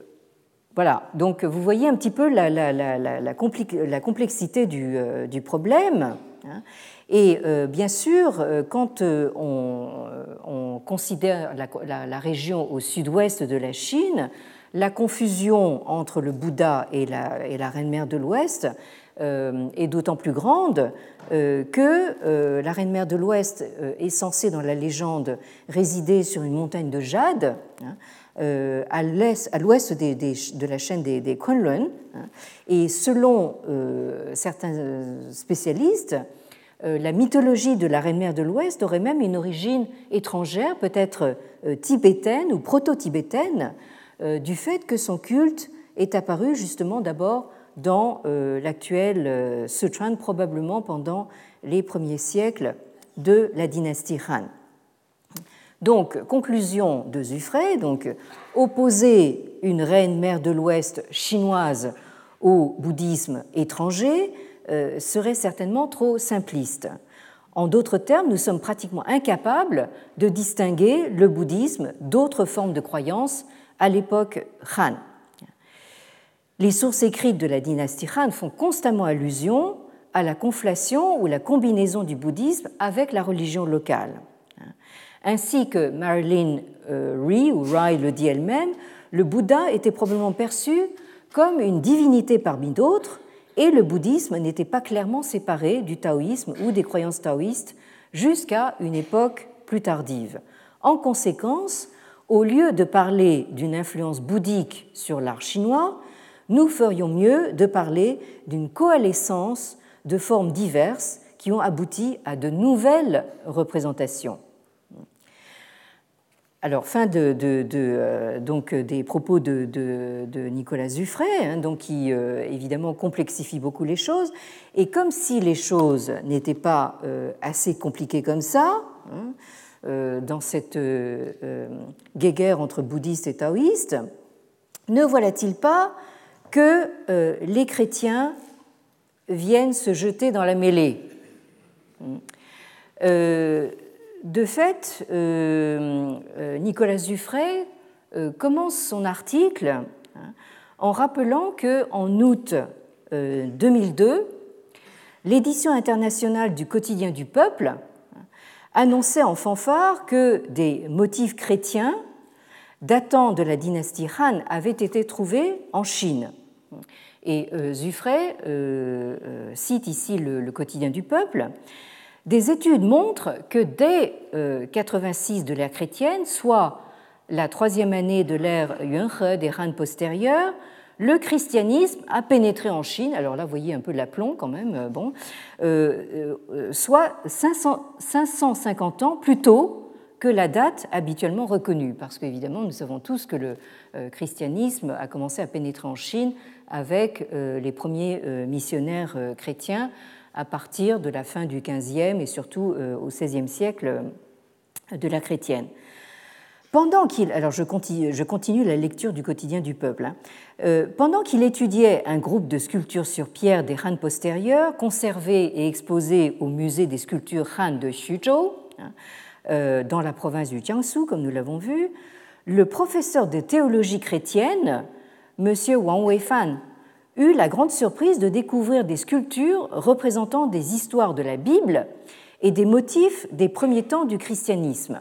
voilà, donc vous voyez un petit peu la, complexité du, euh, problème. Hein. Et euh, bien sûr, euh, quand euh, on, considère la, région au sud-ouest de la Chine, la confusion entre le Bouddha et la, reine-mère de l'Ouest est d'autant plus grande que la reine-mère de l'Ouest est censée, dans la légende, résider sur une montagne de jade. Hein, à l'ouest de la chaîne des, des Kunlun. Hein. et selon certains spécialistes, la mythologie de la reine-mère de l'Ouest aurait même une origine étrangère, peut-être euh, tibétaine ou proto-tibétaine, euh, du fait que son culte est apparu justement d'abord dans l'actuel Sichuan, probablement pendant les premiers siècles de la dynastie Han. Donc, conclusion de donc, opposer une reine-mère de l'Ouest chinoise au bouddhisme étranger euh, serait certainement trop simpliste. En d'autres termes, nous sommes pratiquement incapables de distinguer le bouddhisme d'autres formes de croyances à l'époque Han. Les sources écrites de la dynastie Han font constamment allusion à la conflation ou la combinaison du bouddhisme avec la religion locale. Ainsi que Marilyn euh, Rie ou Rai le dit elle-même, le Bouddha était probablement perçu comme une divinité parmi d'autres et le bouddhisme n'était pas clairement séparé du taoïsme ou des croyances taoïstes jusqu'à une époque plus tardive. En conséquence, au lieu de parler d'une influence bouddhique sur l'art chinois, nous ferions mieux de parler d'une coalescence de formes diverses qui ont abouti à de nouvelles représentations. Alors, fin de, euh, donc, des propos de, Nicolas Zuffray, hein, donc, qui euh, évidemment complexifie beaucoup les choses. Et comme si les choses n'étaient pas euh, assez compliquées comme ça, hein, dans cette guéguerre entre bouddhistes et taoïstes, ne voilà-t-il pas que les chrétiens viennent se jeter dans la mêlée? De fait, Nicolas Dufray commence son article hein, en rappelant qu'en août 2002, l'édition internationale du quotidien du peuple annonçait en fanfare que des motifs chrétiens datant de la dynastie Han avaient été trouvés en Chine. Et euh, Zuffray euh, euh, cite ici le, quotidien du peuple. Des études montrent que dès 86 de l'ère chrétienne, soit la troisième année de l'ère Yuanhe des Han postérieures, le christianisme a pénétré en Chine, alors là vous voyez un peu l'aplomb quand même, euh, bon, euh, euh, soit 550 ans plus tôt que la date habituellement reconnue, parce qu'évidemment nous savons tous que le christianisme a commencé à pénétrer en Chine avec les premiers missionnaires chrétiens à partir de la fin du XVe et surtout au XVIe siècle de la chrétienne. Pendant qu'il, alors je continue, je continue, la lecture du quotidien du peuple. Hein. Euh, pendant qu'il étudiait un groupe de sculptures sur pierre des Han postérieurs, conservées et exposées au musée des sculptures Han de Xuzhou, hein, euh, dans la province du Jiangsu, comme nous l'avons vu, le professeur de théologie chrétienne, M. Wang Weifan, eut la grande surprise de découvrir des sculptures représentant des histoires de la Bible et des motifs des premiers temps du christianisme.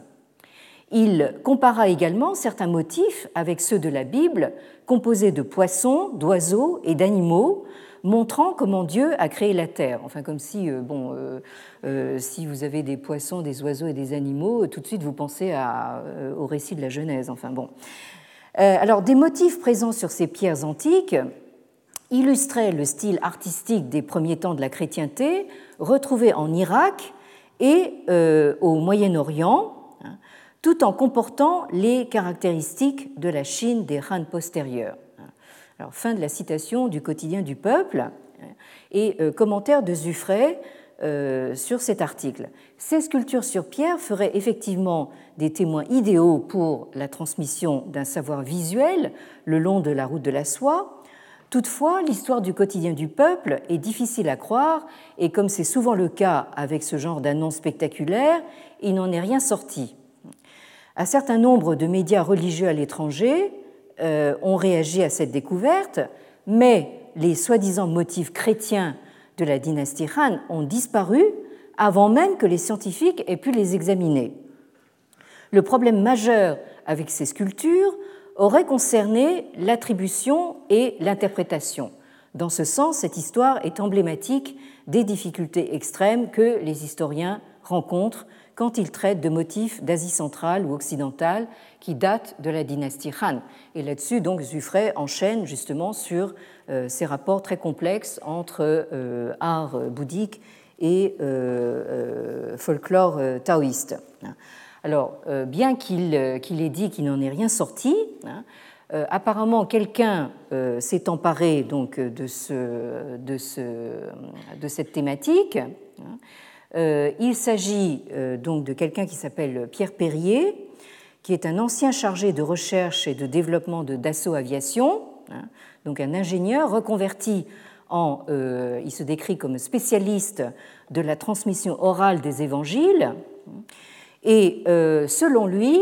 Il compara également certains motifs avec ceux de la Bible, composés de poissons, d'oiseaux et d'animaux, montrant comment Dieu a créé la terre. Enfin, comme si, euh, bon, euh, euh, si vous avez des poissons, des oiseaux et des animaux, tout de suite vous pensez au récit de la Genèse. Enfin, bon. alors, des motifs présents sur ces pierres antiques illustraient le style artistique des premiers temps de la chrétienté, retrouvé en Irak et au Moyen-Orient, tout en comportant les caractéristiques de la Chine des Han postérieurs. Alors, fin de la citation du quotidien du peuple et euh, commentaire de Zuffray euh, sur cet article. Ces sculptures sur pierre feraient effectivement des témoins idéaux pour la transmission d'un savoir visuel le long de la route de la soie. Toutefois, l'histoire du quotidien du peuple est difficile à croire et comme c'est souvent le cas avec ce genre d'annonces spectaculaires, il n'en est rien sorti. Un certain nombre de médias religieux à l'étranger euh, ont réagi à cette découverte, mais les soi-disant motifs chrétiens de la dynastie Han ont disparu avant même que les scientifiques aient pu les examiner. Le problème majeur avec ces sculptures aurait concerné l'attribution et l'interprétation. Dans ce sens, cette histoire est emblématique des difficultés extrêmes que les historiens rencontrent quand il traite de motifs d'Asie centrale ou occidentale qui datent de la dynastie Han. Et là-dessus, donc, enchaîne justement sur euh, ces rapports très complexes entre euh, art bouddhique et euh, folklore taoïste. Alors, bien qu'il ait dit qu'il n'en est rien sorti, hein, apparemment quelqu'un s'est emparé donc de, ce, de, ce, de cette thématique. Hein, euh, il s'agit euh, donc de quelqu'un qui s'appelle Pierre Perrier, qui est un ancien chargé de recherche et de développement de Dassault Aviation, hein, donc un ingénieur reconverti en, euh, il se décrit comme spécialiste de la transmission orale des évangiles. Et selon lui,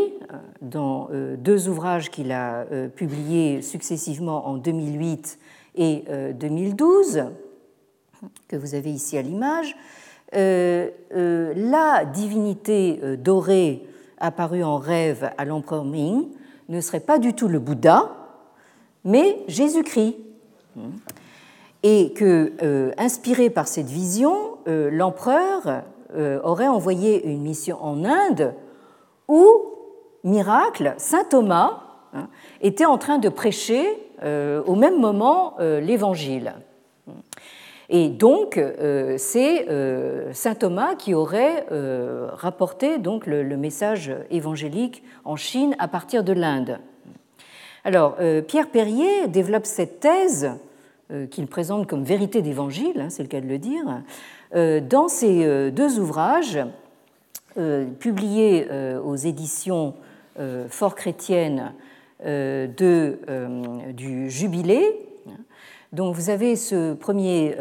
dans deux ouvrages qu'il a publiés successivement en 2008 et 2012, que vous avez ici à l'image, euh, euh, la divinité euh, dorée apparue en rêve à l'empereur Ming ne serait pas du tout le Bouddha, mais Jésus-Christ. Et que, inspiré par cette vision, l'empereur aurait envoyé une mission en Inde où, miracle, saint Thomas hein, était en train de prêcher au même moment l'évangile. Et donc, euh, c'est euh, saint Thomas qui aurait euh, rapporté donc le, message évangélique en Chine à partir de l'Inde. Alors, Pierre Perrier développe cette thèse qu'il présente comme vérité d'évangile, hein, c'est le cas de le dire, dans ses deux ouvrages publié aux éditions fort chrétiennes de, du Jubilé. Donc vous avez ce premier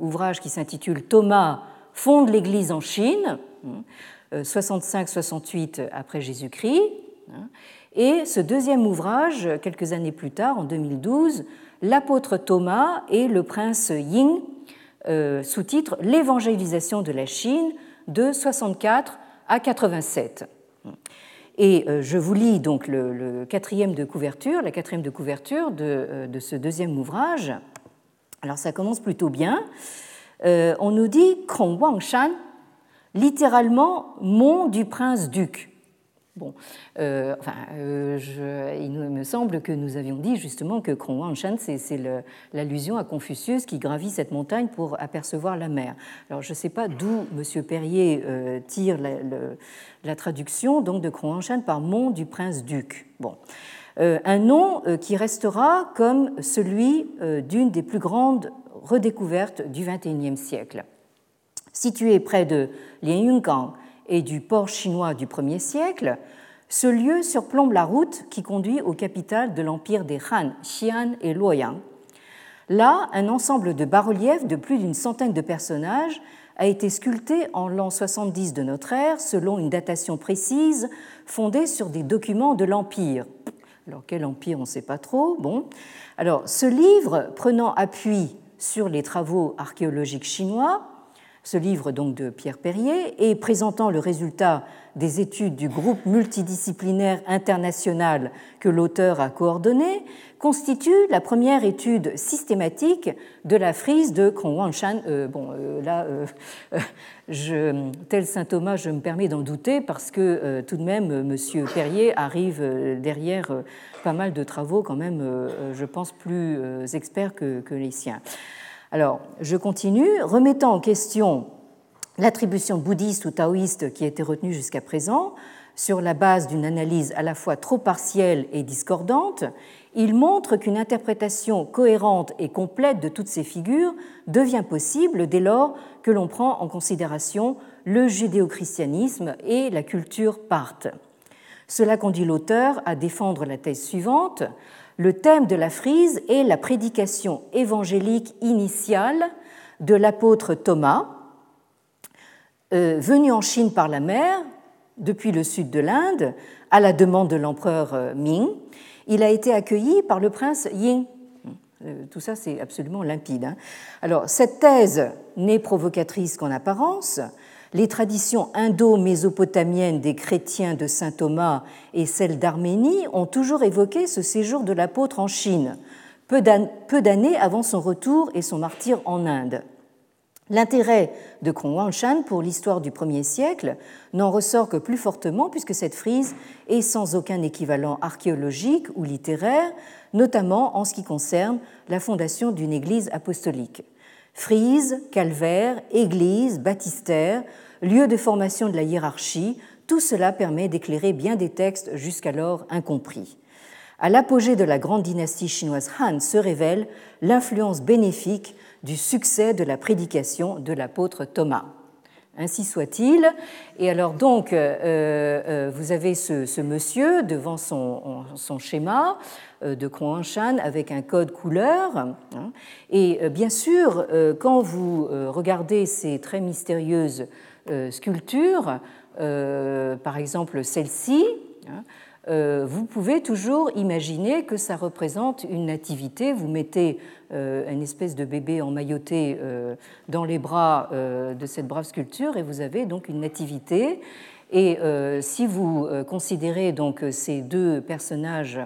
ouvrage qui s'intitule Thomas fonde l'Église en Chine, 65-68 après Jésus-Christ. Et ce deuxième ouvrage, quelques années plus tard, en 2012, L'apôtre Thomas et le prince Ying, euh, sous-titre L'évangélisation de la Chine de 64 à 87. Et euh, je vous lis donc le, quatrième de couverture, la quatrième de couverture de, euh, ce deuxième ouvrage. Alors ça commence plutôt bien. on nous dit Kong Wangshan, littéralement mont du prince duc. Euh, enfin, euh, il me semble que nous avions dit justement que Krongwangshan, c'est l'allusion à Confucius qui gravit cette montagne pour apercevoir la mer. Alors, je ne sais pas d'où M. Perrier euh, tire la, traduction donc de Krongwangshan par mont du prince-duc. Bon. un nom qui restera comme celui d'une des plus grandes redécouvertes du XXIe siècle. Situé près de Lianyungang, et du port chinois du 1er siècle, ce lieu surplombe la route qui conduit aux capitales de l'empire des Han, Xi'an et Luoyang. Là, un ensemble de bas-reliefs de plus d'une centaine de personnages a été sculpté en l'an 70 de notre ère selon une datation précise fondée sur des documents de l'Empire. Alors quel empire, on ne sait pas trop. Bon. Alors ce livre, prenant appui sur les travaux archéologiques chinois, ce livre donc de Pierre Perrier, et présentant le résultat des études du groupe multidisciplinaire international que l'auteur a coordonné, constitue la première étude systématique de la frise de Krongwangshan. Euh, bon, euh, là, euh, tel saint Thomas, je me permets d'en douter parce que tout de même, M. Perrier arrive derrière pas mal de travaux, quand même, je pense, plus experts que les siens. Alors, je continue, remettant en question l'attribution bouddhiste ou taoïste qui été retenue jusqu'à présent, sur la base d'une analyse à la fois trop partielle et discordante, il montre qu'une interprétation cohérente et complète de toutes ces figures devient possible dès lors que l'on prend en considération le judéo-christianisme et la culture parthe. Cela conduit l'auteur à défendre la thèse suivante le thème de la frise est la prédication évangélique initiale de l'apôtre Thomas, euh, venu en Chine par la mer depuis le sud de l'Inde à la demande de l'empereur euh, Ming. Il a été accueilli par le prince Ying. Euh, tout ça, c'est absolument limpide. Hein. Alors, cette thèse n'est provocatrice qu'en apparence les traditions indo-mésopotamiennes des chrétiens de saint Thomas et celles d'Arménie ont toujours évoqué ce séjour de l'apôtre en Chine, peu d'années avant son retour et son martyr en Inde. L'intérêt de Krongwangshan pour l'histoire du 1er siècle n'en ressort que plus fortement puisque cette frise est sans aucun équivalent archéologique ou littéraire, notamment en ce qui concerne la fondation d'une église apostolique. Frise, calvaire, église, baptistère, lieu de formation de la hiérarchie, tout cela permet d'éclairer bien des textes jusqu'alors incompris. À l'apogée de la grande dynastie chinoise Han se révèle l'influence bénéfique du succès de la prédication de l'apôtre Thomas. Ainsi soit-il. Et alors donc, euh, euh, vous avez ce, monsieur devant son, schéma euh, de Kron-Shan avec un code couleur. Hein. Et bien sûr, quand vous regardez ces très mystérieuses sculptures, par exemple celle-ci, hein, euh, vous pouvez toujours imaginer que ça représente une nativité. Vous mettez euh, une espèce de bébé emmailloté euh, dans les bras de cette brave sculpture et vous avez donc une nativité. Et si vous considérez donc ces deux personnages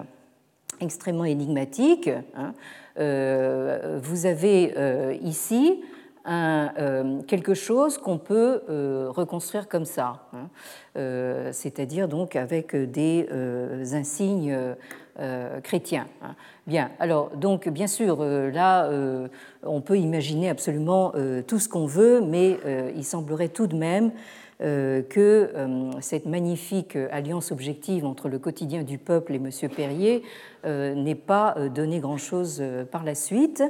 extrêmement énigmatiques, hein, vous avez ici euh, quelque chose qu'on peut euh, reconstruire comme ça, hein. euh, c'est-à-dire donc avec des insignes chrétiens. Hein. Bien, alors donc bien sûr là on peut imaginer absolument tout ce qu'on veut, mais il semblerait tout de même que cette magnifique alliance objective entre le quotidien du peuple et M. Perrier n'ait pas donné grand-chose par la suite.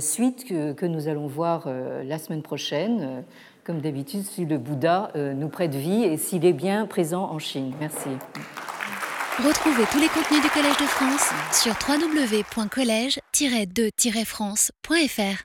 Suite que, nous allons voir la semaine prochaine, comme d'habitude, si le Bouddha nous prête vie et s'il est bien présent en Chine. Merci. Retrouvez tous les contenus du Collège de France sur www.colège-2-france.fr.